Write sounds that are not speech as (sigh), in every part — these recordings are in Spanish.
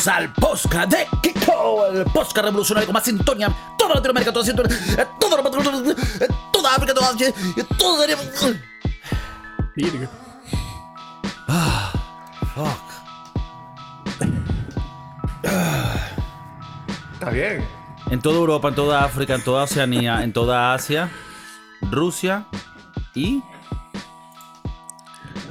Bienvenidos al Posca de Kiko, el Posca revolucionario con más sintonía. Toda Latinoamérica, toda sintonía, eh, toda, eh, toda África, toda Asia, eh, toda. Virgo. Ah, fuck. Está bien. En toda Europa, en toda África, en toda Oceanía, en toda Asia, Rusia y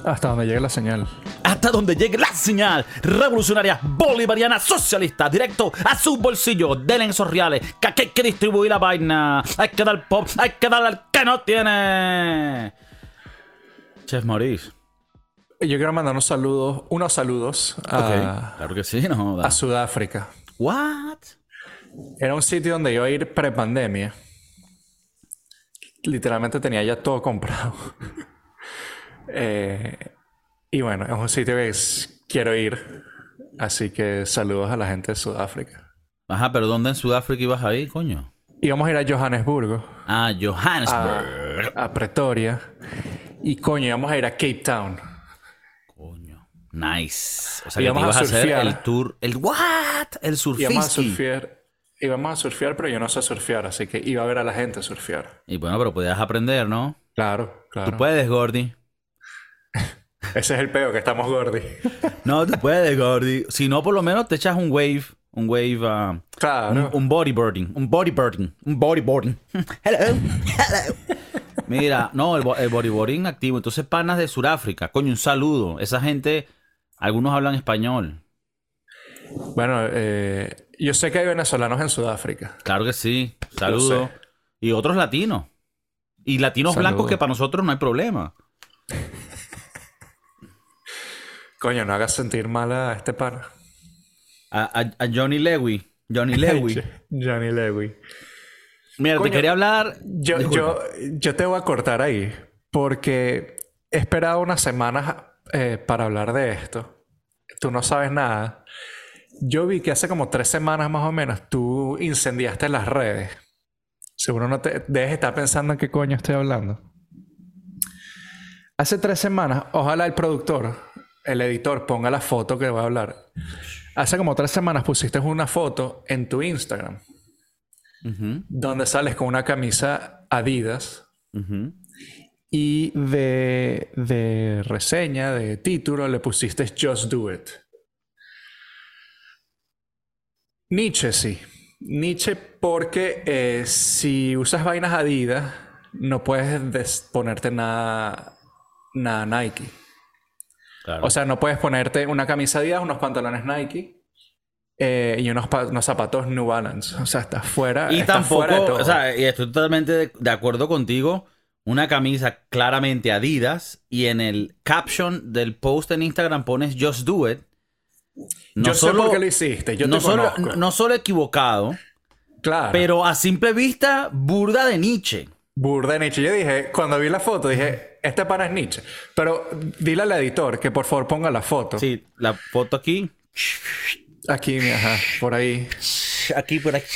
Hasta donde llegue la señal. Hasta donde llegue la señal revolucionaria bolivariana socialista directo a su bolsillo. Denle esos reales, que aquí hay que distribuir la vaina. Hay que dar pop, hay que dar al que no tiene. Chef Maurice. Yo quiero mandar unos saludos, unos saludos a, claro que sí, no. a Sudáfrica. What? Era un sitio donde iba a ir prepandemia. Literalmente tenía ya todo comprado. (laughs) Eh, y bueno, es un sitio que quiero ir. Así que saludos a la gente de Sudáfrica. Ajá, pero ¿dónde en Sudáfrica ibas a ir, coño? Íbamos a ir a Johannesburgo, Ah, a, Johannesburg. a Pretoria. Y coño, íbamos a ir a Cape Town. Coño. Nice. O sea, que te Íbamos a ibas a hacer surfear. el tour. ¿El what? El Íbamos a surfear. Íbamos a surfear, pero yo no sé surfear, así que iba a ver a la gente surfear. Y bueno, pero podías aprender, ¿no? Claro, claro. Tú puedes, Gordy. (laughs) Ese es el peo, que estamos gordi. No, tú puedes, Gordy. Si no, por lo menos te echas un wave. Un wave. ah, Claro. un, bodyboarding. Un bodyboarding. Un bodyboarding. (laughs) hello. Hello. Mira, no, el, bo- el bodyboarding activo. Entonces, panas de Sudáfrica. Coño, un saludo. Esa gente, algunos hablan español. Bueno, eh, yo sé que hay venezolanos en Sudáfrica. Claro que sí. Lo Saludo. sé. Y otros latinos. Y latinos Saludo. blancos que para nosotros no hay problema. Coño, no hagas sentir mal a este pana. A, a- a Johnny Lewy. Johnny (laughs) Lewy. Johnny Lewy. Mira, te quería hablar. Yo, yo, yo te voy a cortar ahí porque he esperado unas semanas eh, para hablar de esto. Tú no sabes nada. Yo vi que hace como tres semanas más o menos tú incendiaste las redes. Seguro no te debes estar pensando en qué coño estoy hablando. Hace tres semanas, ojalá el productor, el editor, ponga la foto que voy a hablar. Hace como tres semanas pusiste una foto en tu Instagram donde sales con una camisa Adidas y de, de reseña, de título, le pusiste Just Do It. Nietzsche sí. Nietzsche porque eh, si usas vainas Adidas, no puedes des- ponerte nada, nada Nike. Claro. O sea, no puedes ponerte una camisa Adidas, unos pantalones Nike eh, y unos, unos zapatos New Balance. O sea, estás fuera. y estás tampoco, fuera de todo. o sea, y estoy totalmente de, de acuerdo contigo. Una camisa claramente Adidas y en el caption del post en Instagram pones Just Do It. No yo sé solo, por qué lo hiciste. Yo no, te solo, no solo equivocado, Claro. pero a simple vista, burda de Nietzsche. Burda de Nietzsche. Yo dije, cuando vi la foto, dije, este pana es Nietzsche. Pero dile al editor que por favor ponga la foto. Sí, la foto aquí, Aquí, ajá, por ahí. aquí por aquí.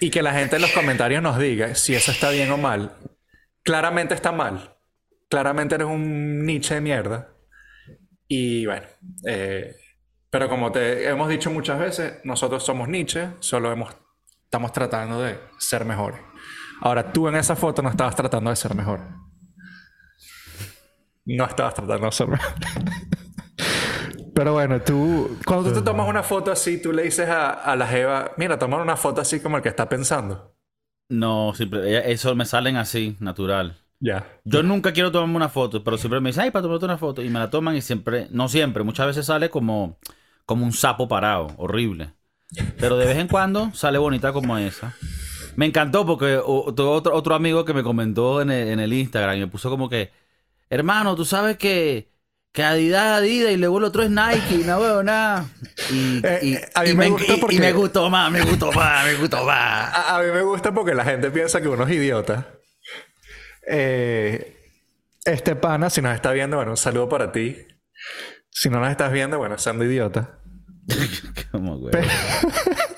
Y que la gente en los comentarios nos diga si eso está bien o mal. Claramente está mal. Claramente eres un Nietzsche de mierda. Y bueno, eh, pero como te hemos dicho muchas veces, nosotros somos Nietzsche, solo hemos, estamos tratando de ser mejores. Ahora, tú en esa foto no estabas tratando de ser mejor. No estabas tratando de ser mejor. (laughs) Pero bueno, tú... Cuando tú te tomas una foto así, tú le dices a, a la Jeva, mira, toma una foto así como el que está pensando. No, simple, eso me salen así, natural. Ya. Yo nunca quiero tomarme una foto, pero siempre me dicen, ay, para tomarte una foto. Y me la toman y siempre, no siempre, muchas veces sale como, como un sapo parado, horrible. Pero de vez en cuando sale bonita como esa. Me encantó porque otro, otro amigo que me comentó en el, en el Instagram y me puso como que, hermano, tú sabes que, que Adidas Adidas y luego el otro es Nike, no veo nada. Y, Eh, y- eh, a mí y me me, gustó y- y porque- me gustó más, me gustó más, me gustó más. A, a mí me gusta porque la gente piensa que uno es idiota. Eh, este pana, si nos está viendo, bueno, un saludo para ti. Si no nos estás viendo, bueno, siendo idiota. (laughs) Como, güey. Pero (laughs)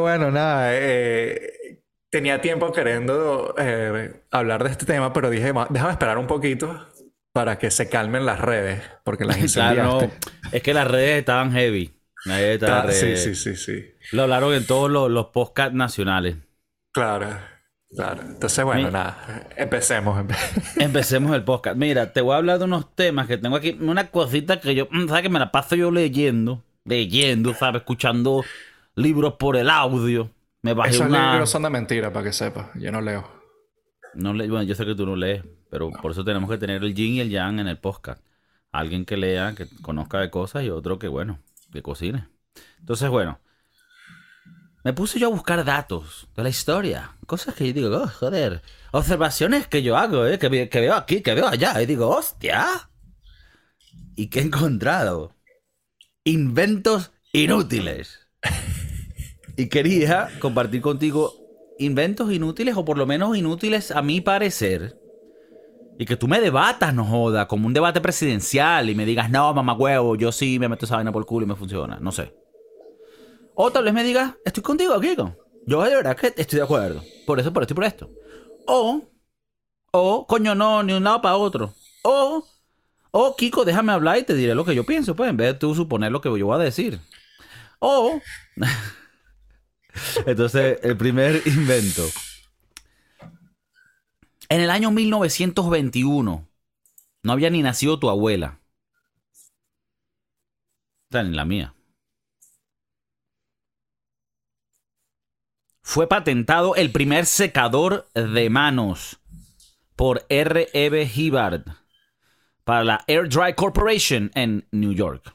bueno, nada, eh, tenía tiempo queriendo eh, hablar de este tema, pero dije, "Ma- déjame esperar un poquito para que se calmen las redes, porque las (laughs) Claro, no, es que las redes estaban heavy. Las redes estaban sí, sí, sí, sí. Lo hablaron en todos los, los podcasts nacionales. Claro, claro. Entonces, bueno, Mi- nada. Empecemos. empe- (laughs) Empecemos el podcast. Mira, te voy a hablar de unos temas que tengo aquí. Una cosita que yo, mm, ¿sabes? Que me la paso yo leyendo. Leyendo, ¿sabes? Escuchando libros por el audio. Me bajé Esos una... libros son de mentira, para que sepas. Yo no leo. No le- bueno, yo sé que tú no lees, pero por eso tenemos que tener el yin y el yang en el podcast. Alguien que lea, que conozca de cosas y otro que, bueno, que cocine. Entonces, bueno, me puse yo a buscar datos de la historia. Cosas que yo digo, oh, joder. Observaciones que yo hago, ¿eh? que veo aquí, que veo allá. Y digo, hostia. ¿Y qué he encontrado? Inventos inútiles. (laughs) Y quería compartir contigo inventos inútiles, o por lo menos inútiles a mi parecer. Y que tú me debatas, no joda, como un debate presidencial y me digas, no, mamá huevo, yo sí me meto esa vaina por el culo y me funciona. No sé. O tal vez me digas, estoy contigo, Kiko. Yo de verdad que estoy de acuerdo. Por eso, por esto y por esto. O, o, coño, no, ni un lado para otro. O, o, Kiko, déjame hablar y te diré lo que yo pienso, pues, en vez de tú suponer lo que yo voy a decir. O, (laughs) entonces, el primer invento. En el año 1921, no había ni nacido tu abuela. O sea, ni la mía. Fue patentado el primer secador de manos por R.E.B. Hibbard para la Air Dry Corporation en New York.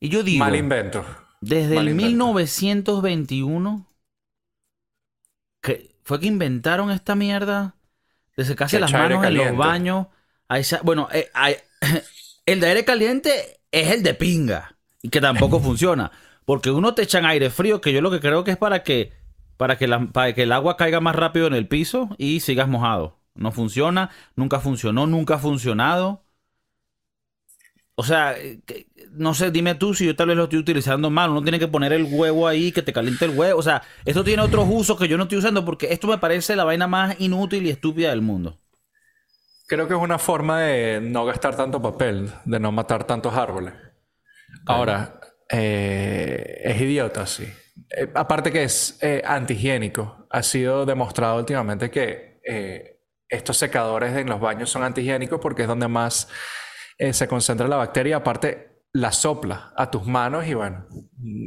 Y yo digo... Mal invento. Desde Mal el invento. 1921 que fue que inventaron esta mierda de secarse las manos en los baños. esa- bueno, eh, hay- (coughs) el de aire caliente es el de pinga y que tampoco (laughs) funciona, porque uno te echan aire frío que yo lo que creo que es para que para que, la- para que el agua caiga más rápido en el piso y sigas mojado. No funciona, nunca funcionó, nunca ha funcionado. O sea, eh, no sé, dime tú si yo tal vez lo estoy utilizando mal. Uno tiene que poner el huevo ahí, que te caliente el huevo. O sea, esto tiene otros usos que yo no estoy usando porque esto me parece la vaina más inútil y estúpida del mundo. Creo que es una forma de no gastar tanto papel, de no matar tantos árboles. Ahora, eh, es idiota, sí. Eh, aparte que es eh, antihigiénico. Ha sido demostrado últimamente que estos secadores en los baños son antihigiénicos porque es donde más eh, se concentra la bacteria. Aparte, la sopla a tus manos y bueno,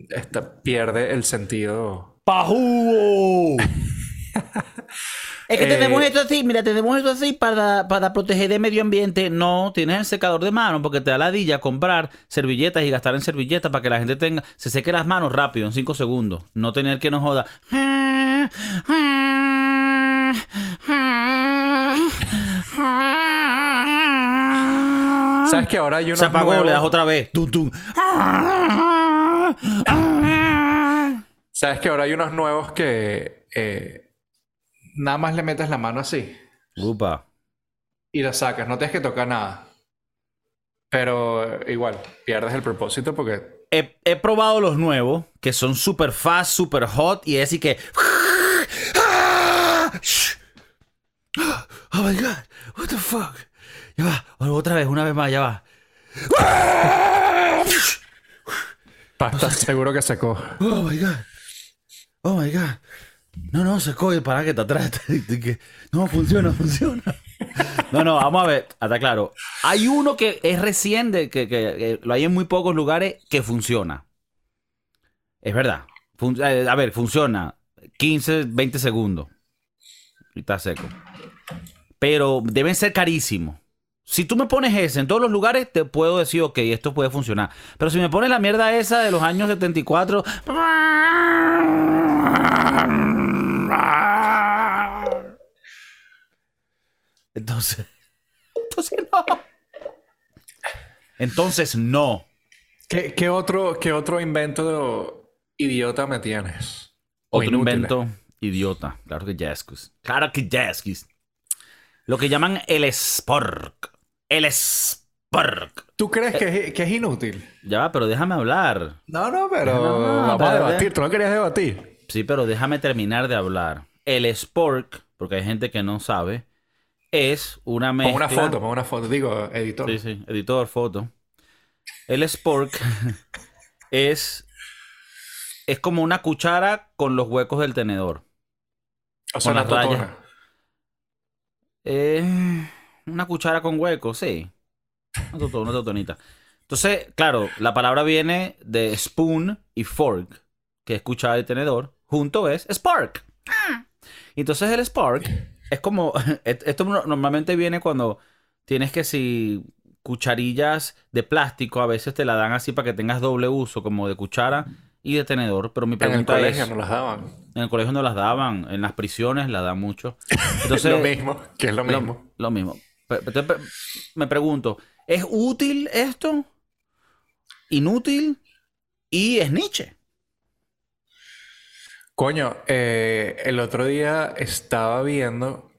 esta pierde el sentido. ¡Pajú! (laughs) es que Eh, tenemos esto así, mira, tenemos esto así para, para proteger el medio ambiente. No, tienes el secador de manos porque te da ladilla comprar servilletas y gastar en servilletas para que la gente tenga, se seque las manos rápido, en 5 segundos. No tener que nos joda. ¿Sabes que ahora hay unos Se apagó, nuevos- le das otra vez. Tum, tum. ¿Sabes que ahora hay unos nuevos que eh, nada más le metes la mano así Upa. y la sacas? No tienes que tocar nada. Pero igual, pierdes el propósito porque He, he probado los nuevos, que son super fast, super hot, y es así que. Oh my god, what the fuck. Ya va, otra vez, una vez más, ya va. pa, estás seguro que secó. Oh my god. Oh my god. No, no, se coge para que está atrás. (laughs) No, funciona, funciona. No, no, vamos a ver. Hasta claro. Hay uno que es recién, de, que, que- que lo hay en muy pocos lugares, que funciona. Es verdad. Fun- eh, a ver, funciona 15, 20 segundos. Y está seco. Pero deben ser carísimos. Si tú me pones ese en todos los lugares, te puedo decir, ok, esto puede funcionar. Pero si me pones la mierda esa de los años 74... Entonces... (laughs) Entonces no. Entonces no. ¿Qué, qué otro, qué otro invento idiota me tienes? Otro inútil. invento idiota. Claro que Jaskus. Claro que Jaskus. Lo que llaman el Spork. El Spork. ¿Tú crees que es, que es inútil? Ya va, pero déjame hablar. No, no, pero No, vamos a debatir. Tú no querías debatir. Sí, pero déjame terminar de hablar. El Spork, porque hay gente que no sabe, es una Pon mezcla. una foto, pon una foto. Digo, editor. Sí, sí, editor, foto. El spork (laughs) es, es como una cuchara con los huecos del tenedor. o sea, una totona. Eh, una cuchara con huecos, sí. Una, toto- una totonita. Entonces, claro, la palabra viene de spoon y fork, que es cuchara y tenedor. Junto es spark. Y entonces el spark es como. (laughs) Esto no- normalmente viene cuando tienes que si cucharillas de plástico, a veces te la dan así para que tengas doble uso, como de cuchara y de tenedor. Pero mi En el pregunta colegio es. no las daban. En el colegio no las daban, en las prisiones las dan mucho. (laughs) Entonces, lo mismo, que es lo lo- mismo. Lo, mismo. Me pregunto, ¿es útil esto? ¿Inútil? Y es Nietzsche. Coño, eh, el otro día estaba viendo,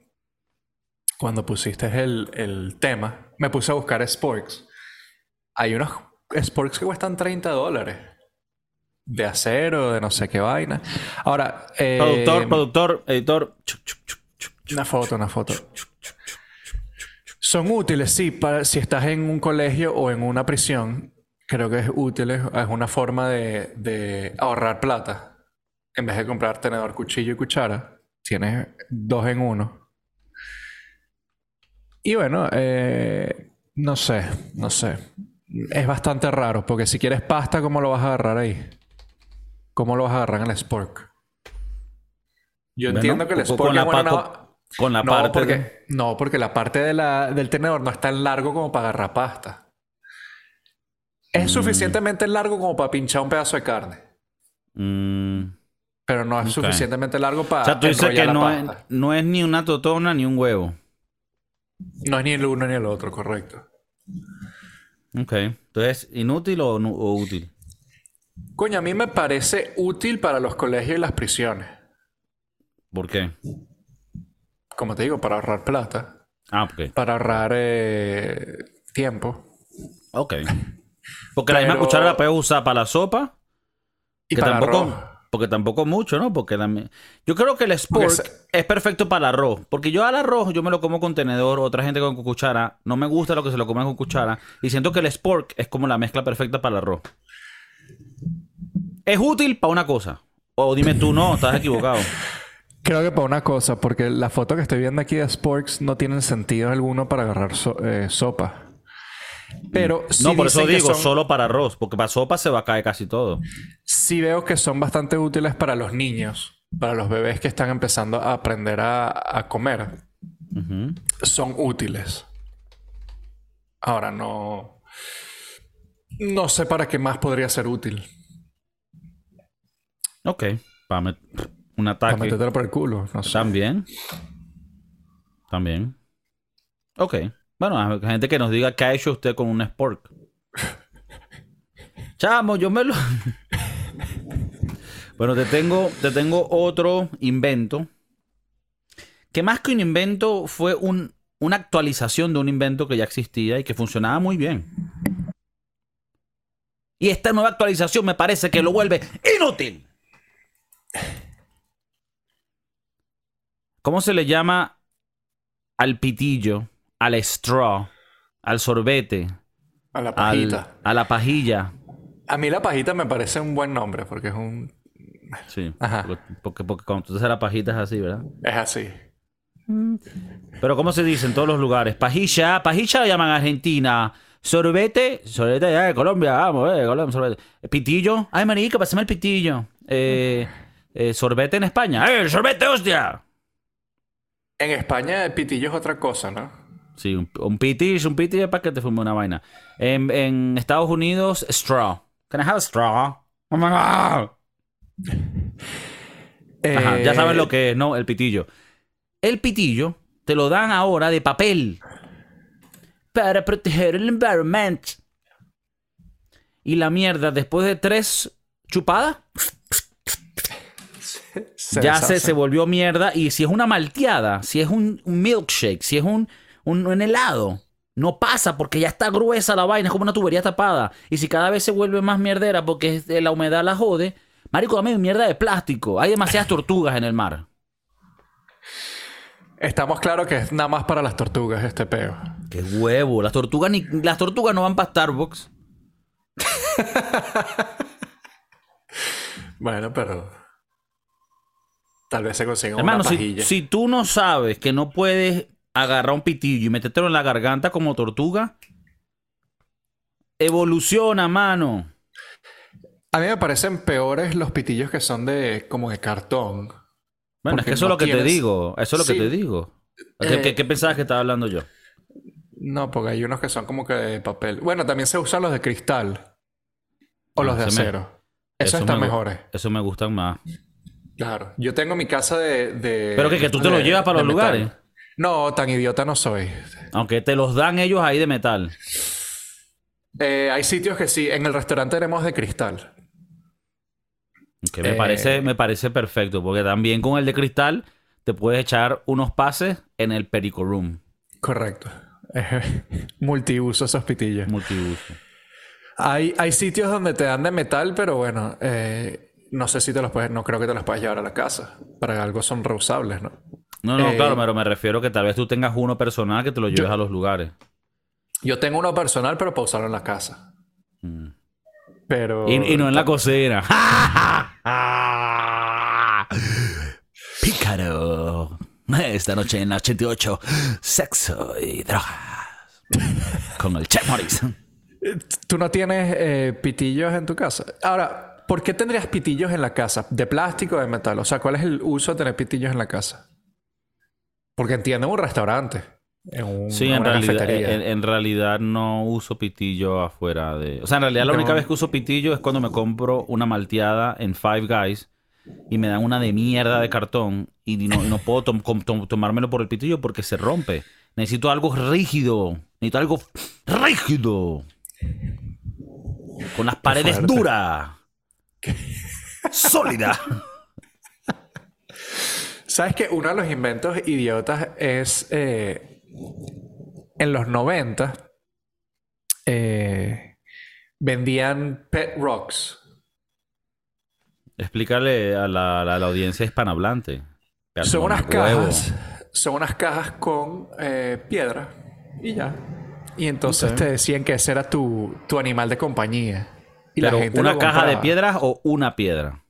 cuando pusiste el, el tema, me puse a buscar sporks. Hay unos sporks que cuestan 30 dólares. De acero, de no sé qué vaina. Ahora, eh, Productor, productor, editor. Una foto, una foto. Son útiles, sí, para si estás en un colegio o en una prisión. Creo que es útil, es una forma de, de ahorrar plata. En vez de comprar tenedor, cuchillo y cuchara, tienes dos en uno. Y bueno, eh, no sé, no sé. Es bastante raro, porque si quieres pasta, ¿cómo lo vas a agarrar ahí? ¿Cómo lo vas a agarrar en el spork? Yo Bueno, entiendo que el spork con la no- con- la no, parte porque, de- no, porque la parte de la- del tenedor no es tan largo como para agarrar pasta. Es Mm. suficientemente largo como para pinchar un pedazo de carne. Mm, Pero no es suficientemente largo para O sea, tú dices que no es, pasta. no es ni una totona ni un huevo. No es ni el uno ni el otro, correcto. Ok. Entonces, ¿inútil o, o útil? Coño, a mí me parece útil para los colegios y las prisiones. ¿Por qué? Como te digo, para ahorrar plata. Ah, ok. Para ahorrar eh, tiempo. Ok. Porque la misma cuchara la puedes usar para la sopa. Y que para tampoco, arroz. porque tampoco mucho, ¿no? Porque la yo creo que el spork se- es perfecto para el arroz. Porque yo al arroz yo me lo como con tenedor, otra gente con cuchara. No me gusta lo que se lo comen con cuchara. Y siento que el spork es como la mezcla perfecta para el arroz. Es útil para una cosa. O dime tú, no, estás equivocado. (laughs) Creo que para una cosa, porque la foto que estoy viendo aquí de Sporks no tienen sentido alguno para agarrar so- eh, sopa. Pero sí no, por eso digo, son- solo para arroz. Porque para sopa se va a caer casi todo. sí veo que son bastante útiles para los niños, para los bebés que están empezando a aprender a, a comer. Son útiles. Ahora no. No sé para qué más podría ser útil. Ok. Para un Para ataque. metértelo por el culo. No sé. También. También. Ok. Bueno, hay gente que nos diga qué ha hecho usted con un spork. (laughs) Chamo, yo me lo. bueno, te tengo, te tengo otro invento. Que más que un invento fue un- una actualización de un invento que ya existía y que funcionaba muy bien. Y esta nueva actualización me parece que lo vuelve inútil. ¿Cómo se le llama al pitillo, al straw, al sorbete, A la al- pajita. a la pajilla? A mí la pajita me parece un buen nombre porque es un. Sí. Ajá. Porque, porque, porque cuando tú haces la pajita es así, ¿verdad? Es así. Pero ¿cómo se dice en todos los lugares? Pajilla, pajilla la llaman en Argentina. Sorbete, sorbete de Colombia, vamos, eh, Colombia, sorbete. Pitillo, ay marica, pásame el pitillo. Eh, eh, sorbete en España, ¡eh, el sorbete, hostia! En España el pitillo es otra cosa, ¿no? Sí, un, un pitillo, un pitillo para que te fume una vaina. En, en Estados Unidos, straw. Can I have a straw? Oh my God. Ajá, ya Eh, saben lo que es, ¿no? El pitillo. El pitillo te lo dan ahora de papel para proteger el environment. Y la mierda, después de tres chupadas, (laughs) se ya se, se volvió mierda. Y si es una malteada, si es un, un milkshake, si es un, un, un helado, no pasa porque ya está gruesa la vaina, es como una tubería tapada. Y si cada vez se vuelve más mierdera porque es- la humedad la jode, marico, dame mierda de plástico. Hay demasiadas tortugas en el mar. Estamos claros que es nada más para las tortugas este peo. Qué huevo. Las tortugas, ni, las tortugas no van para Starbucks. (laughs) Bueno, pero. Tal vez se consiga Hermano, una pajilla. si tú no sabes que no puedes agarrar un pitillo y metértelo en la garganta como tortuga, evoluciona, mano. A mí me parecen peores los pitillos que son de como de cartón. Bueno, es que eso es lo que te digo. Eso es lo que te digo. ¿Qué, Eh, qué- qué pensabas que estaba hablando yo? No, porque hay unos que son como que de papel. Bueno, también se usan los de cristal. O Ah, los de me- acero. Esos eso están me mejores. Eso me gustan más. Claro. Yo tengo mi casa de. de- Pero que, que tú te de- lo llevas para los metal. lugares. No, tan idiota no soy. Aunque te los dan ellos ahí de metal. Eh, hay sitios que sí. En el restaurante tenemos de cristal. Que me, Eh. parece, me parece perfecto. Porque también con el de cristal te puedes echar unos pases en el Perico Room. Correcto. (laughs) Multiuso esos pitillos. Multiuso. Hay, hay sitios donde te dan de metal, pero bueno, eh, no sé si te los puedes, no creo que te los puedas llevar a la casa. Para algo son reusables, ¿no? No, no, Eh, claro, pero me refiero que tal vez tú tengas uno personal que te lo lleves Yo- a los lugares. Yo tengo uno personal, pero para usarlo en la casa. Mm. Pero. Y, y no en la cocina. (laughs) Pícaro. Esta noche en la 88. Sexo y drogas. Con el Chef Morris. (laughs) Tú no tienes eh, pitillos en tu casa. Ahora, ¿por qué tendrías pitillos en la casa? ¿De plástico o de metal? O sea, ¿cuál es el uso de tener pitillos en la casa? Porque entiendo en un restaurante. En un, Sí, en realidad, en, en realidad no uso pitillo afuera de... O sea, en realidad la No. única vez que uso pitillo es cuando me compro una malteada en Five Guys y me dan una de mierda de cartón y no, puedo tom- com- tom- tomármelo por el pitillo porque se rompe. Necesito algo rígido. Necesito algo rígido. Con las paredes duras. (laughs) Sólida. ¿Sabes que uno de los inventos idiotas es eh, en los 90 eh, vendían pet rocks? Explícale a la, a la audiencia hispanohablante. Son unas Huevo. cajas, son unas cajas con eh, piedra y ya. Y entonces te decían que ese era tu, tu animal de compañía. Y Pero lo una caja de piedras o una piedra.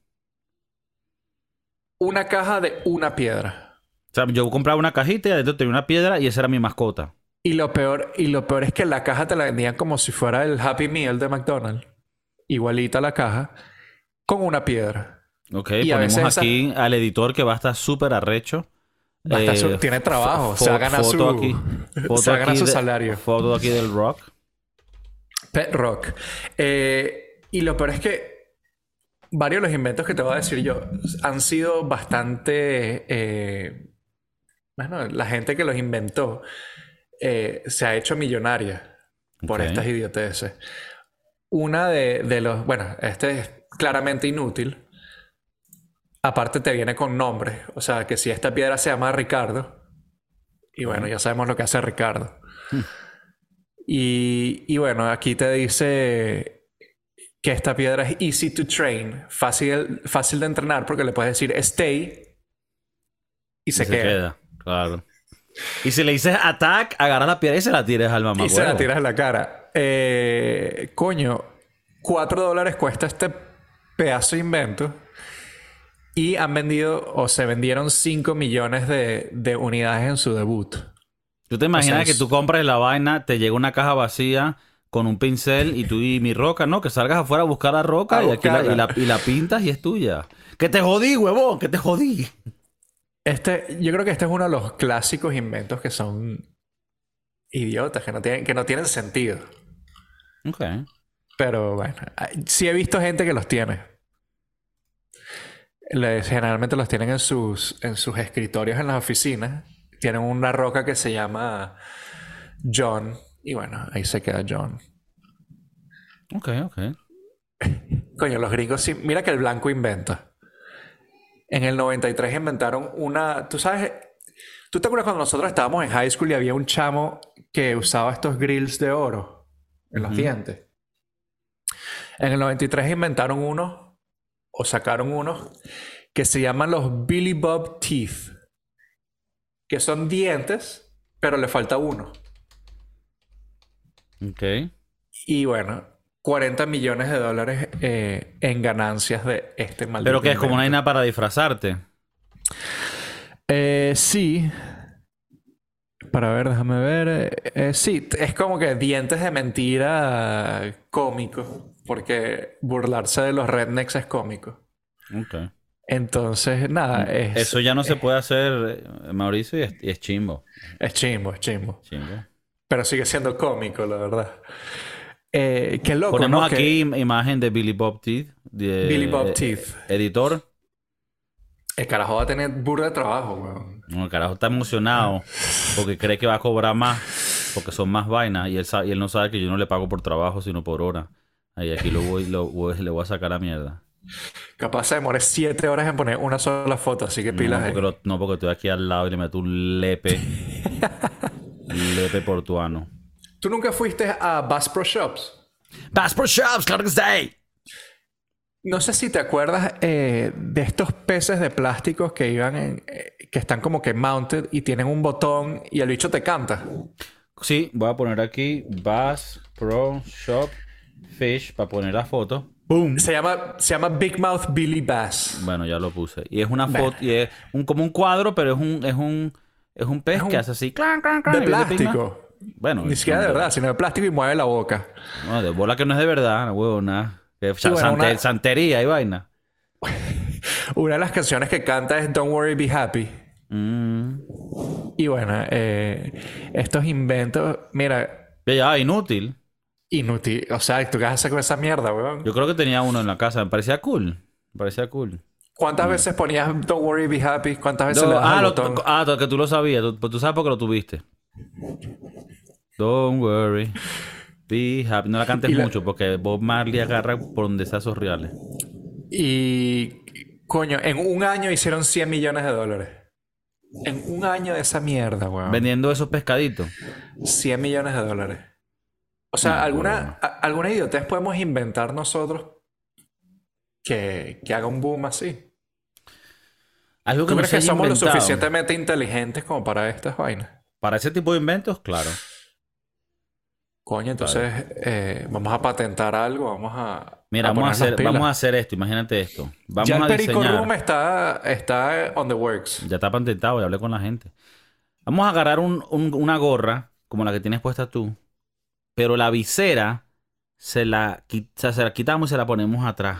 Una caja de una piedra. O sea, yo compraba una cajita y adentro tenía una piedra y esa era mi mascota. Y lo peor, y lo peor es que la caja te la vendían como si fuera el Happy Meal de McDonald's. Igualita la caja, con una piedra. Ok, Y a ponemos esa- aquí al editor que va a estar súper arrecho. Va a estar Eh, tiene trabajo, se va a ganar su- aquí, (laughs) foto se aquí su de- salario. Foto aquí del rock. Pet Rock. Eh, y lo peor es que varios de los inventos que te voy a decir yo han sido bastante... eh, bueno, la gente que los inventó eh, se ha hecho millonaria por estas idioteces. Una de, de los... Bueno, este es claramente inútil. Aparte te viene con nombre. O sea, que si esta piedra se llama Ricardo. Y bueno, ya sabemos lo que hace Ricardo. Y, y bueno, aquí te dice que esta piedra es easy to train, fácil, fácil de entrenar porque le puedes decir stay y se, Y queda. Claro. Y si le dices attack, agarra la piedra y se la tiras al mamá. Y se la tiras en la cara. Eh, coño, 4 dólares cuesta este pedazo de invento. Y han vendido o se vendieron 5 millones de, de unidades en su debut. ¿Tú te imaginas O sea, que tú compras la vaina, te llega una caja vacía con un pincel y tú y mi roca, ¿no? Que salgas afuera a buscar la roca y, aquí la, y, la, buscarla. y la pintas y es tuya. Que te jodí, huevón, que te jodí. Este, yo creo que este es uno de los clásicos inventos que son idiotas, que no tienen, que no tienen sentido. Ok. Pero bueno, sí he visto gente que los tiene. Generalmente los tienen en sus, en sus escritorios en las oficinas. Tienen una roca que se llama John. Y bueno, ahí se queda John. Ok, ok. (laughs) Coño, los gringos sí. Mira que el blanco inventa. En el 93 inventaron una. Tú sabes. ¿Tú te acuerdas cuando nosotros estábamos en high school y había un chamo que usaba estos grills de oro en los dientes? En el 93 inventaron uno, o sacaron unos, que se llaman los Billy Bob Teeth. Que son dientes, pero le falta uno. Ok. Y bueno, 40 millones de dólares eh, en ganancias de este maldito. Pero que es como una vaina para disfrazarte. Eh, sí. Para ver, déjame ver. Eh, sí, es como que dientes de mentira cómico. Porque burlarse de los rednecks es cómico. Ok. Entonces, nada, es, Eso ya no se puede hacer, Mauricio, y es, y es chimbo. es chimbo, es chimbo. Chimbo. Pero sigue siendo cómico, la verdad. Eh, qué loco, Ponemos aquí im- imagen de Billy Bob Teeth. de- Billy Bob eh, Teeth. Editor. El carajo va a tener burda de trabajo, weón. No, el carajo está emocionado porque cree que va a cobrar más porque son más vainas y él, sa- y él no sabe que yo no le pago por trabajo sino por hora. Ahí aquí lo voy, lo voy- le voy a sacar la mierda. Capaz se demore siete horas en poner una sola foto, así que pilas No porque, lo- no, porque estoy aquí al lado y le meto un lepe. (laughs) lepe portuano. ¿Tú nunca fuiste a Bass Pro Shops? Bass Pro Shops, claro que sí. No sé si te acuerdas eh, de estos peces de plásticos que iban en, eh, que están como que mounted y tienen un botón y el bicho te canta. Sí, voy a poner aquí Bass Pro Shop Fish para poner la foto. ¡Boom! Se llama, se llama Big Mouth Billy Bass. Bueno, ya lo puse. Y es una foto, y es un, como un cuadro, pero es un, es un, es un pez Es un- que hace así. clan, clan, clan, De plástico. Bueno, Ni siquiera de verdad, sino de plástico y mueve la boca. No, de bola que no es de verdad, no huevo, nada. Que Sí, bueno, sante- una- Santería y vaina. (laughs) Una de las canciones que canta es Don't Worry, Be Happy. Mm. Y bueno, eh, estos inventos, mira, Ya, ya, inútil. inútil. O sea, ¿tú qué vas a hacer con esa mierda, weón? Yo creo que tenía uno en la casa. Me parecía cool. Me parecía cool. ¿Cuántas veces ponías Don't Worry, Be Happy? ¿Cuántas veces No, le das ah, al lo- botón? ah, que tú lo sabías. Tú, pues tú sabes porque lo tuviste. Don't worry. Be happy. No la cantes la- mucho porque Bob Marley agarra por donde está esos reales. Y, coño, en un año hicieron 100 millones de dólares. En un año de esa mierda, weón. Vendiendo esos pescaditos. 100 millones de dólares. O sea, No, alguna, a- alguna idiotez podemos inventar nosotros que, que haga un boom así. Algo que ¿Tú no crees se que haya somos lo suficientemente inteligentes como para estas vainas? Para ese tipo de inventos, claro. Coño, entonces eh, vamos a patentar algo, vamos a. Mira, vamos a, hacer, vamos a hacer esto. Imagínate esto. Vamos ya el a Perico diseñar. Room está, está on the works. Ya está patentado, ya hablé con la gente. Vamos a agarrar un- un- una gorra como la que tienes puesta tú, pero la visera se la, se la quitamos y se la ponemos atrás.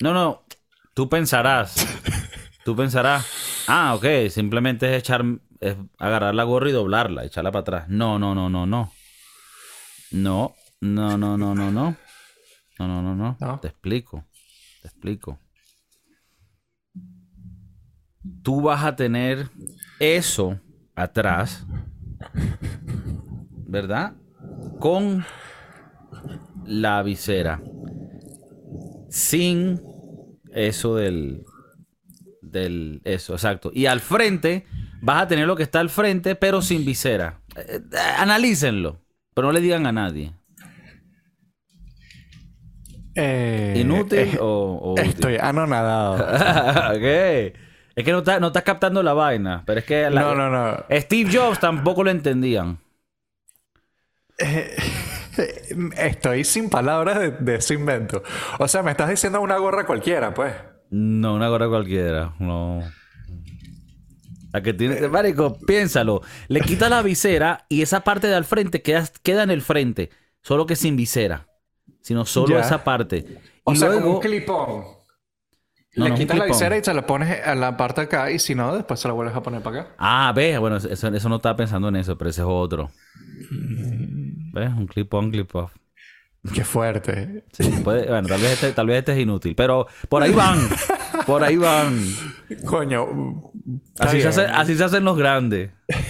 No, no, tú pensarás, tú pensarás, ah, ok, simplemente es echar, es agarrar la gorra y doblarla, echarla para atrás. No, no, no, no, no. No, no, no, no, no, no. No, no, no, no. ¿No? Te explico. Te explico. Tú vas a tener eso atrás, ¿verdad? Con la visera. Sin eso del. Del. Eso, exacto. Y al frente vas a tener lo que está al frente, pero sin visera. Eh, eh, analícenlo. Pero no le digan a nadie. Eh, ¿Inútil eh, o, o útil? Estoy anonadado. (laughs) Ok. Es que no, está- no estás captando la vaina. Pero es que la- no, no, no. Steve Jobs tampoco lo entendían. (laughs) Estoy sin palabras de, de ese invento. O sea, me estás diciendo una gorra cualquiera, pues. No, una gorra cualquiera. No. La que tiene. Marico, piénsalo. Le quita la visera y esa parte de al frente queda, queda en el frente. Solo que sin visera. Sino solo Ya. esa parte. O y sea, como luego. un clipón. No, Le no quitas la visera y se la pones a la parte acá y si no, después se la vuelves a poner para acá. Ah, ves, bueno, eso, eso no estaba pensando en eso, pero ese es otro. ¿Ves? Un clip on, clip off. Qué fuerte. Sí, puede- bueno, tal vez, este, tal vez este es inútil, pero por ahí van. por ahí van. Coño. Así se, hace- así se hacen los grandes. (laughs)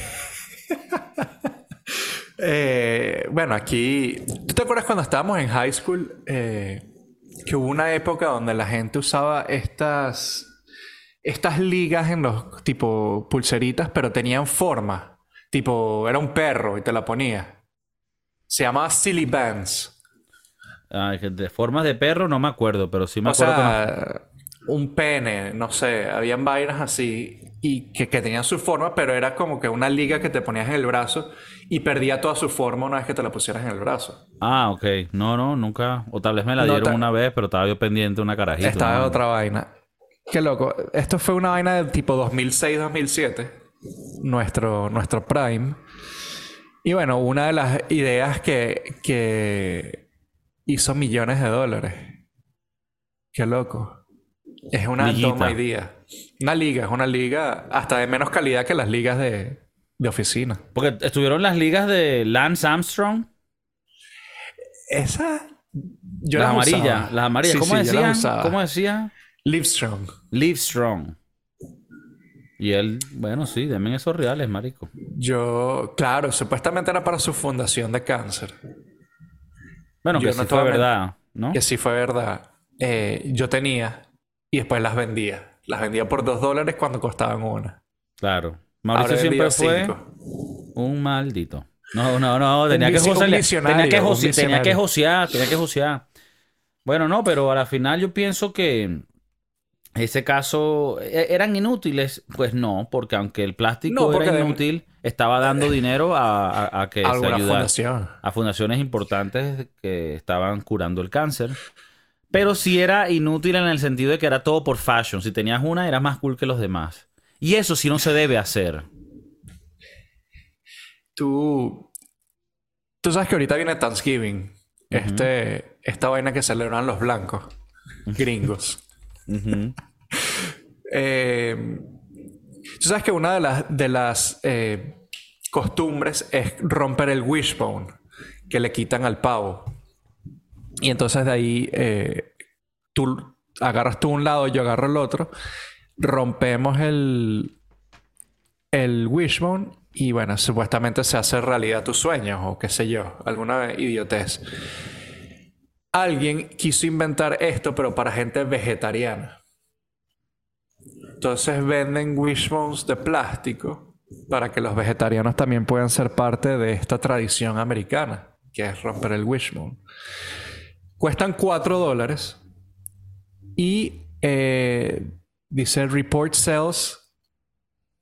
Eh, bueno, aquí. ¿Tú te acuerdas cuando estábamos en high school? eh, que hubo una época donde la gente usaba estas. Estas ligas en los tipo pulseritas, pero tenían forma. Tipo, era un perro y te la ponía. Se llamaba Silly Bands. De formas de perro no me acuerdo, pero sí me O acuerdo. que sea, un pene, no sé, habían vainas así y que, que tenían su forma, pero era como que una liga que te ponías en el brazo y perdía toda su forma una vez que te la pusieras en el brazo. Ah, ok. No, no, nunca. O tal vez me la No, dieron ta- una vez, pero estaba yo pendiente de una carajita. Esta es ¿no? otra vaina. Qué loco. Esto fue una vaina del tipo 2006-2007. Nuestro, nuestro prime. Y bueno, una de las ideas que, que hizo millones de dólares. Qué loco. Es una Liguita. toma idea. Una liga, es una liga hasta de menos calidad que las ligas de, de oficina. Porque estuvieron las ligas de Lance Armstrong. Esa. Yo las las amarillas. usaba. Las amarillas. Sí, ¿Cómo sí, las decían? usaba. ¿Cómo decía? Livestrong. Live Strong. Y él, bueno, sí, denme esos reales, marico. Yo, claro, supuestamente era para su fundación de cáncer. Bueno, Yo que no sí fue verdad, ¿no? Que sí fue verdad. Eh, yo tenía y después las vendía. Las vendía por dos dólares cuando costaban una. Claro. Mauricio siempre fue cinco. un maldito. No, no, no, tenía que josear. Tenía que josear, tenía que josear, tenía que josear. Bueno, no, pero a la final yo pienso que ese caso e- eran inútiles. Pues no, porque aunque el plástico No, porque era de- inútil, estaba dando dinero a, a- a que se Alguna ayudara fundación. a fundaciones importantes que estaban curando el cáncer. Pero sí era inútil en el sentido de que era todo por fashion. Si tenías una, era más cool que los demás. Y eso sí no se debe hacer. Tú, tú sabes que ahorita viene Thanksgiving. este, esta vaina que celebran los blancos. (laughs) Gringos. (laughs) Eh, tú sabes que una de las, de las eh, costumbres es romper el wishbone que le quitan al pavo. Y entonces de ahí eh, tú agarras tú un lado, yo agarro el otro, rompemos el, el wishbone y bueno, supuestamente se hace realidad tus sueños o qué sé yo, alguna idiotez. Alguien quiso inventar esto, pero para gente vegetariana. Entonces venden wishbones de plástico para que los vegetarianos también puedan ser parte de esta tradición americana, que es romper el wishbone. Cuestan 4 dólares y eh, dice report sales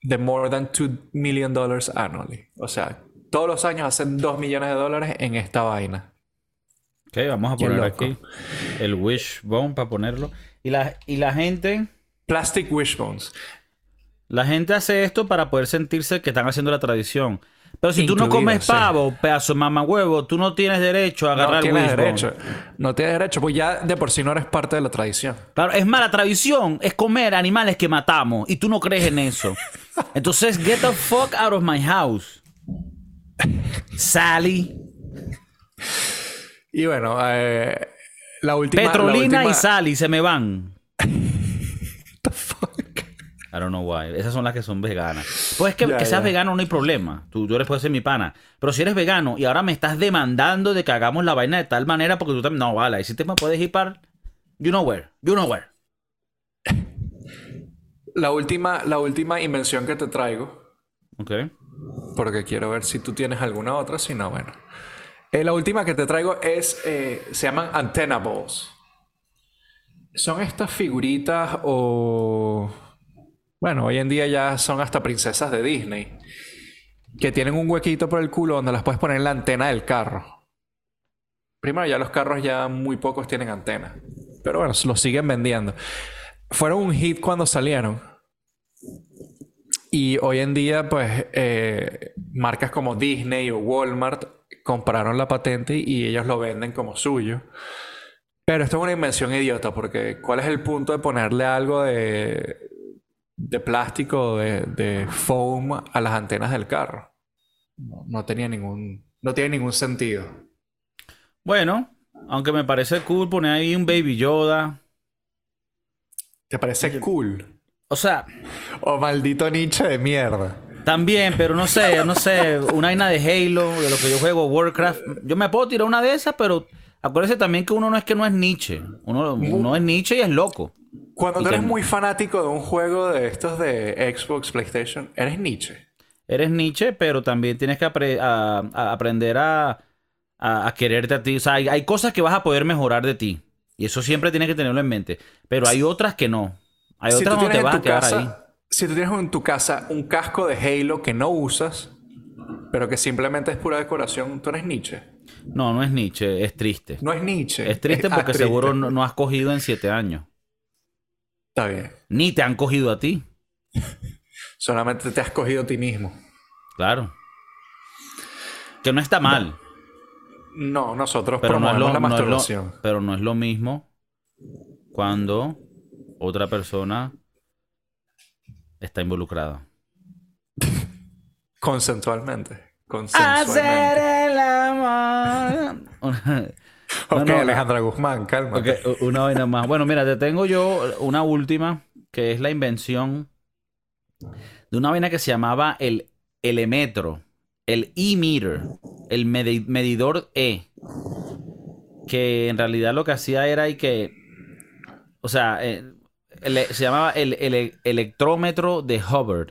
de more than 2 million dollars annually. O sea, todos los años hacen 2 millones de dólares en esta vaina. Ok, vamos a Qué poner loco. aquí el wishbone para ponerlo. Y la, y la gente, Plastic wishbones. la gente hace esto para poder sentirse que están haciendo la tradición. Pero si tú no comes sí. pavo, pedazo de mamahuevo, tú no tienes derecho a agarrar No el tienes wishbone. derecho. No tienes derecho, pues ya de por sí no eres parte de la tradición. Claro, es más, la tradición es comer animales que matamos y tú no crees en eso. (laughs) Entonces, get the fuck out of my house. Sally, Y bueno, eh, la última. Petrolina la última- y Sally se me van. (laughs) the fuck? I don't know why. Esas son las que son veganas. Pues es que, Ya, que seas vegano no hay problema. Tú, tú eres puedes ser mi pana. Pero si eres vegano y ahora me estás demandando de que hagamos la vaina de tal manera porque tú también... No, vale. Ahí sí te me puedes ir para... You know where. You know where. La última, la última invención que te traigo, Ok. porque quiero ver si tú tienes alguna otra, si no, bueno. Eh, la última que te traigo es, eh, se llaman antenna balls. Son estas figuritas o, bueno, hoy en día ya son hasta princesas de Disney, que tienen un huequito por el culo donde las puedes poner en la antena del carro. Primero, ya los carros ya muy pocos tienen antena, pero bueno, los siguen vendiendo. Fueron un hit cuando salieron. Y hoy en día, pues, eh, marcas como Disney o Walmart compraron la patente y ellos lo venden como suyo. Pero esto es una invención idiota, porque ¿cuál es el punto de ponerle algo de, de plástico, de, de foam a las antenas del carro? No, no tenía ningún, no tiene ningún sentido. Bueno, aunque me parece cool poner ahí un Baby Yoda. ¿Te parece cool? O sea, Oh, maldito nicho de mierda. También, pero no sé, no sé, una vaina de Halo, de lo que yo juego, Warcraft. Yo me puedo tirar una de esas, pero acuérdese también que uno no es que no es Nietzsche. Uno, uno es Nietzsche y es loco. Cuando tú eres muy fanático de un juego de estos de Xbox, PlayStation, eres Nietzsche. Eres Nietzsche, pero también tienes que apre- a- a aprender a, quererte a ti. O sea, hay, hay cosas que vas a poder mejorar de ti. Y eso siempre tienes que tenerlo en mente. Pero hay otras que no. Hay Si otras donde te vas a quedar ahí. Si tú tienes en tu casa un casco de Halo que no usas, pero que simplemente es pura decoración, tú eres Nietzsche. No, no es Nietzsche, es triste. No es Nietzsche. Es triste (laughs) ah, porque seguro no, no has cogido en siete años. Está bien. Ni te han cogido a ti. (laughs) Solamente te has cogido a ti mismo. Claro. Que no está mal. No, nosotros Pero no, promovemos lo, la no es lo- masturbación. pero no es lo mismo cuando otra persona está involucrada. Consensualmente. Consensualmente. el amor. Una- (laughs) Ok, no, no, Alejandra Guzmán, calma. ok, u- una vaina más. Bueno, mira, te tengo yo una última, que es la invención de una vaina que se llamaba el elemetro, el e-meter, el medi- medidor E, que en realidad lo que hacía era y que, o sea, eh, ele- se llamaba el, ele- electrómetro de Hubbard.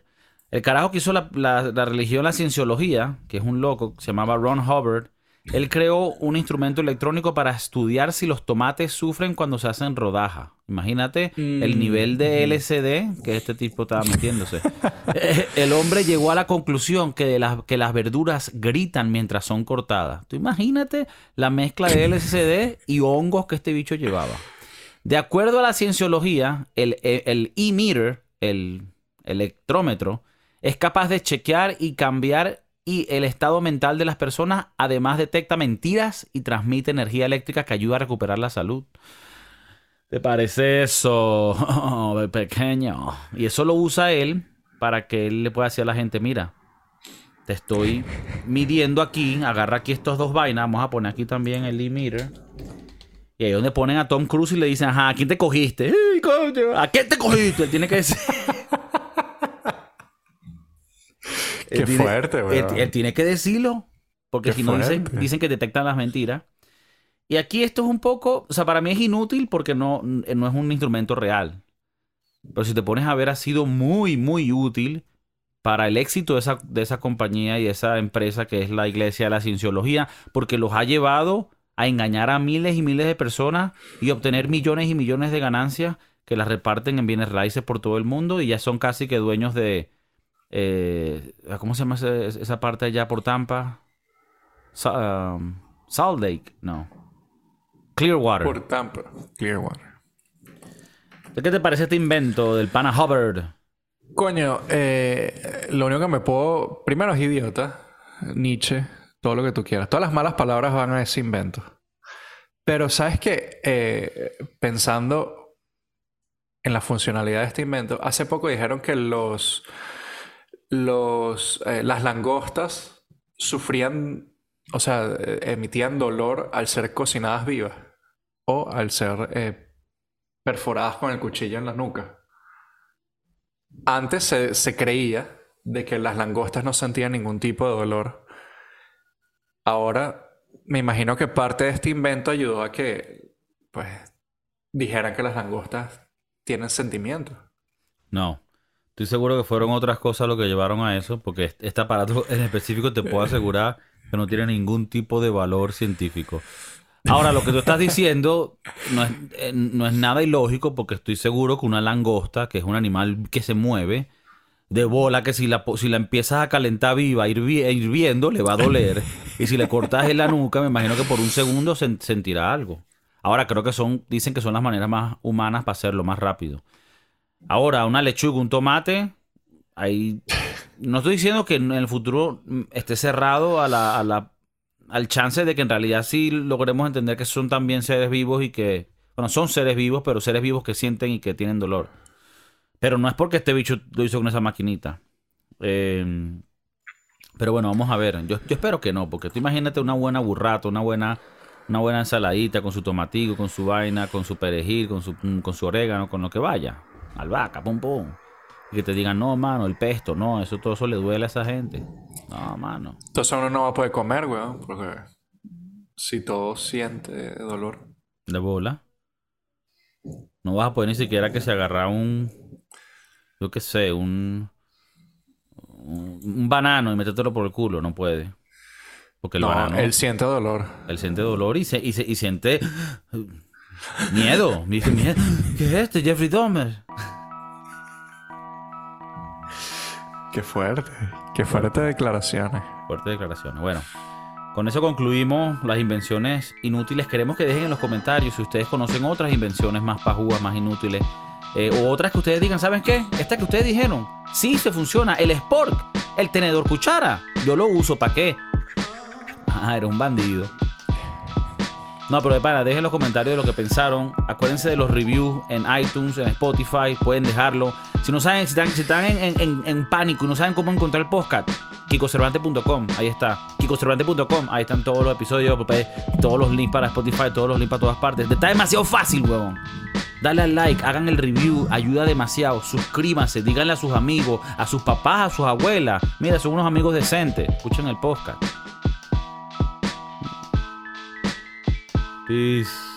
El carajo que hizo la, la- la religión, la cienciología, que es un loco, se llamaba Ron Hubbard, él creó un instrumento electrónico para estudiar si los tomates sufren cuando se hacen rodaja. Imagínate el Mm. nivel de LCD que este tipo estaba metiéndose. (laughs) El hombre llegó a la conclusión que, de las, que las verduras gritan mientras son cortadas. Tú imagínate la mezcla de LCD y hongos que este bicho llevaba. De acuerdo a la cienciología, el el e-meter, el electrómetro, es capaz de chequear y cambiar y el estado mental de las personas. Además, detecta mentiras y transmite energía eléctrica que ayuda a recuperar la salud. ¿Te parece eso, (laughs) pequeño? Y eso lo usa él para que él le pueda decir a la gente, mira, te estoy midiendo aquí, agarra aquí estos dos vainas, vamos a poner aquí también el e-meter. Y ahí donde ponen a Tom Cruise y le dicen, ajá, ¿a quién te cogiste? "Ey, coño, ¿A quién te cogiste? Él tiene que decir... (laughs) Qué tiene- fuerte, él, weón. él tiene que decirlo. Porque Qué si no dicen, dicen que detectan las mentiras. Y aquí esto es un poco, o sea, para mí es inútil porque no, no es un instrumento real. Pero si te pones a ver, ha sido muy, muy útil para el éxito de esa, de esa compañía y esa empresa que es la Iglesia de la Cienciología, porque los ha llevado a engañar a miles y miles de personas y obtener millones y millones de ganancias que las reparten en bienes raíces por todo el mundo y ya son casi que dueños de... eh, ¿Cómo se llama esa parte allá por Tampa? Sa- um, Salt Lake, no. Clearwater. Por Tampa. Clearwater. ¿Qué te parece este invento del pana Hubbard? Coño, eh, lo único que me puedo... Primero es idiota. Nietzsche. Todo lo que tú quieras. Todas las malas palabras van a ese invento. Pero sabes que pensando en la funcionalidad de este invento, hace poco dijeron que los, los eh, las langostas sufrían, o sea, eh, emitían dolor al ser cocinadas vivas o al ser eh, perforadas con el cuchillo en la nuca. Antes se, se creía de que las langostas no sentían ningún tipo de dolor. Ahora, me imagino que parte de este invento ayudó a que, pues, dijeran que las langostas tienen sentimientos. No. Estoy seguro que fueron otras cosas lo que llevaron a eso, porque este aparato (laughs) en específico te puedo asegurar que no tiene ningún tipo de valor científico. Ahora, lo que tú estás diciendo no es, eh, no es nada ilógico, porque estoy seguro que una langosta, que es un animal que se mueve, de bola, que si la, si la empiezas a calentar viva, hirvi- hirviendo, le va a doler. (laughs) Y si le cortas en la nuca, me imagino que por un segundo sen- sentirá algo. Ahora, creo que son, dicen que son las maneras más humanas para hacerlo más rápido. Ahora, una lechuga, un tomate, ahí... No estoy diciendo que en el futuro mm, esté cerrado a la, a la- al chance de que en realidad sí logremos entender que son también seres vivos y que... Bueno, son seres vivos, pero seres vivos que sienten y que tienen dolor. Pero no es porque este bicho lo hizo con esa maquinita. Eh, pero bueno, vamos a ver. Yo, yo espero que no, porque tú imagínate una buena burrata, una buena, una buena ensaladita con su tomatico, con su vaina, con su perejil, con su, con su orégano, con lo que vaya. Albahaca, pum pum. Y que te digan, no, mano, el pesto, no, eso todo eso le duele a esa gente. No, mano. Entonces uno no va a poder comer, weón, porque si todo siente dolor. De bola. No vas a poder ni siquiera que se agarra un. Yo qué sé, un. Un un banano y métetelo por el culo. No puede. Porque el no, banano. él siente dolor. Él siente dolor y, se, y, se- y siente Miedo. ¿Qué es este? Jeffrey Dahmer. Qué fuerte. Qué fuerte declaraciones. Fuertes declaraciones. Bueno, con eso concluimos las invenciones inútiles. Queremos que dejen en los comentarios si ustedes conocen otras invenciones más pajúas, más inútiles. Eh, o otras que ustedes digan, ¿saben qué? Esta que ustedes dijeron. Sí, se funciona. El Spork, el tenedor cuchara. Yo lo uso, ¿para qué? Ah, era un bandido. No, pero de dejen los comentarios de lo que pensaron. Acuérdense de los reviews en iTunes, en Spotify, pueden dejarlo. Si no saben, si están, están en- en pánico y no saben cómo encontrar el podcast, kikocervante.com, ahí está. kikocervante.com, ahí están todos los episodios, pues, todos los links para Spotify, todos los links para todas partes. Está demasiado fácil, huevón. Dale al like, hagan el review, ayuda demasiado. Suscríbanse, díganle a sus amigos, a sus papás, a sus abuelas. Mira, son unos amigos decentes. Escuchen el podcast. Peace.